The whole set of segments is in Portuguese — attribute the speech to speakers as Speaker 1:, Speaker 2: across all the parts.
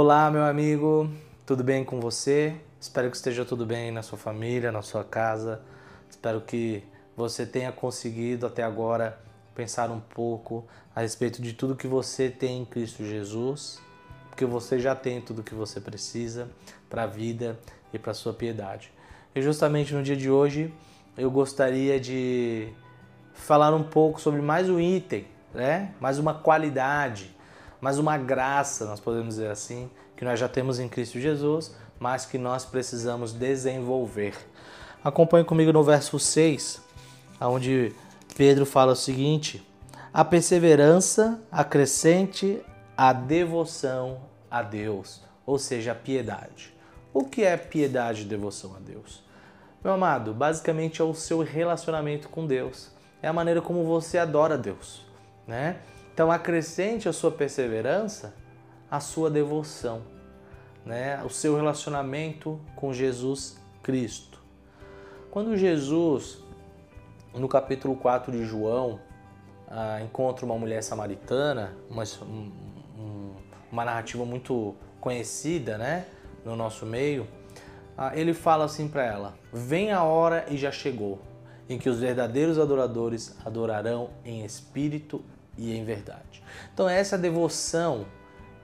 Speaker 1: Olá, meu amigo, tudo bem com você? Espero que esteja tudo bem na sua família, na sua casa. Espero que você tenha conseguido até agora pensar um pouco a respeito de tudo que você tem em Cristo Jesus, porque você já tem tudo que você precisa para a vida e para a sua piedade. E justamente no dia de hoje eu gostaria de falar um pouco sobre mais um item, né? mais uma qualidade mas uma graça, nós podemos dizer assim, que nós já temos em Cristo Jesus, mas que nós precisamos desenvolver. Acompanhe comigo no verso 6, onde Pedro fala o seguinte: a perseverança acrescente a devoção a Deus, ou seja, a piedade. O que é piedade e devoção a Deus? Meu amado, basicamente é o seu relacionamento com Deus. É a maneira como você adora Deus, né? Então acrescente a sua perseverança a sua devoção, né? o seu relacionamento com Jesus Cristo. Quando Jesus, no capítulo 4 de João, ah, encontra uma mulher samaritana, uma, um, uma narrativa muito conhecida né? no nosso meio, ah, ele fala assim para ela: Vem a hora e já chegou, em que os verdadeiros adoradores adorarão em espírito e em verdade. Então, essa é a devoção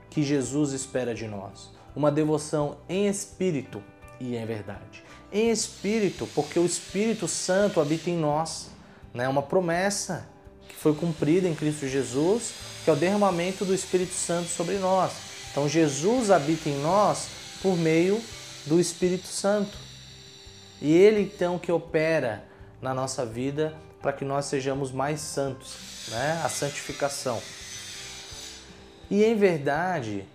Speaker 1: que Jesus espera de nós. Uma devoção em espírito e em verdade. Em espírito, porque o Espírito Santo habita em nós. Né? uma promessa que foi cumprida em Cristo Jesus, que é o derramamento do Espírito Santo sobre nós. Então, Jesus habita em nós por meio do Espírito Santo. E ele então que opera na nossa vida para que nós sejamos mais santos, né? a santificação. E em verdade,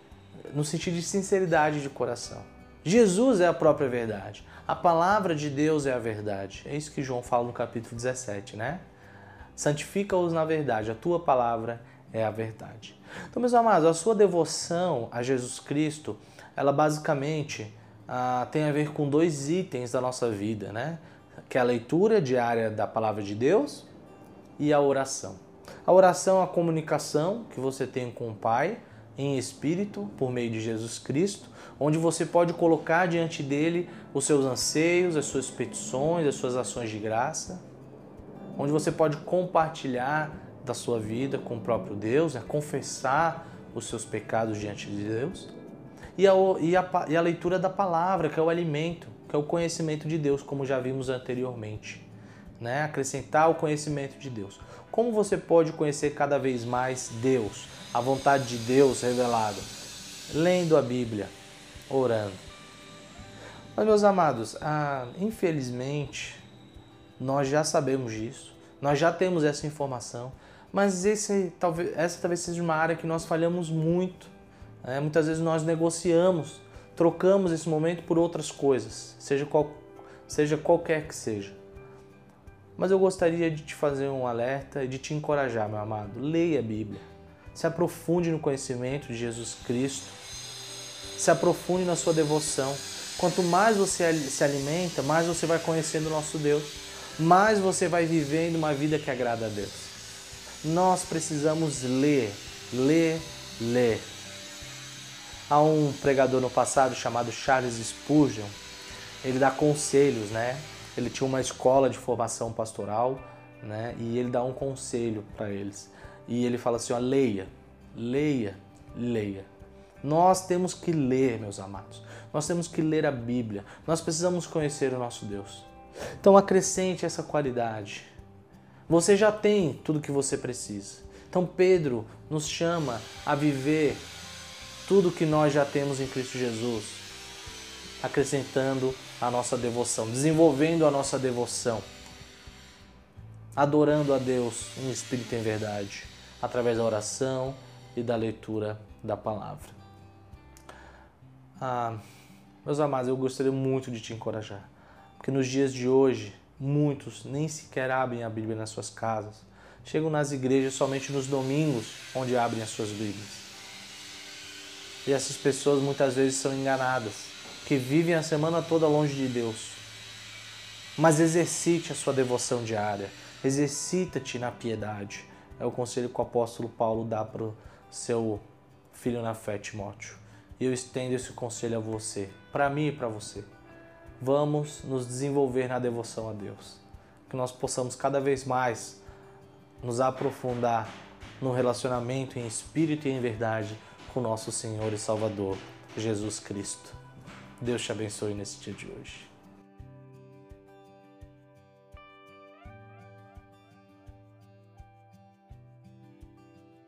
Speaker 1: no sentido de sinceridade de coração. Jesus é a própria verdade. A palavra de Deus é a verdade. É isso que João fala no capítulo 17, né? Santifica-os na verdade. A tua palavra é a verdade. Então, meus amados, a sua devoção a Jesus Cristo, ela basicamente ah, tem a ver com dois itens da nossa vida, né? Que é a leitura diária da palavra de Deus e a oração. A oração é a comunicação que você tem com o Pai em espírito por meio de Jesus Cristo, onde você pode colocar diante dele os seus anseios, as suas petições, as suas ações de graça, onde você pode compartilhar da sua vida com o próprio Deus, né? confessar os seus pecados diante de Deus, e a, e, a, e a leitura da palavra, que é o alimento, que é o conhecimento de Deus, como já vimos anteriormente. Né? Acrescentar o conhecimento de Deus. Como você pode conhecer cada vez mais Deus, a vontade de Deus revelada? Lendo a Bíblia, orando. Mas, meus amados, ah, infelizmente, nós já sabemos disso, nós já temos essa informação, mas esse, talvez, essa talvez seja uma área que nós falhamos muito. Né? Muitas vezes nós negociamos, trocamos esse momento por outras coisas, seja, qual, seja qualquer que seja. Mas eu gostaria de te fazer um alerta e de te encorajar, meu amado. Leia a Bíblia. Se aprofunde no conhecimento de Jesus Cristo. Se aprofunde na sua devoção. Quanto mais você se alimenta, mais você vai conhecendo o nosso Deus. Mais você vai vivendo uma vida que agrada a Deus. Nós precisamos ler, ler, ler. Há um pregador no passado chamado Charles Spurgeon. Ele dá conselhos, né? ele tinha uma escola de formação pastoral, né? E ele dá um conselho para eles. E ele fala assim: ó, leia, leia, leia. Nós temos que ler, meus amados. Nós temos que ler a Bíblia. Nós precisamos conhecer o nosso Deus. Então acrescente essa qualidade. Você já tem tudo que você precisa. Então Pedro nos chama a viver tudo que nós já temos em Cristo Jesus, acrescentando a nossa devoção, desenvolvendo a nossa devoção, adorando a Deus em espírito e em verdade, através da oração e da leitura da palavra. Ah, meus amados, eu gostaria muito de te encorajar, porque nos dias de hoje, muitos nem sequer abrem a Bíblia nas suas casas, chegam nas igrejas somente nos domingos, onde abrem as suas Bíblias. E essas pessoas muitas vezes são enganadas, que vivem a semana toda longe de Deus. Mas exercite a sua devoção diária, exercita-te na piedade. É o conselho que o apóstolo Paulo dá para o seu filho na fé, Timóteo. E eu estendo esse conselho a você, para mim e para você. Vamos nos desenvolver na devoção a Deus. Que nós possamos cada vez mais nos aprofundar no relacionamento em espírito e em verdade com nosso Senhor e Salvador Jesus Cristo. Deus te abençoe nesse dia de hoje.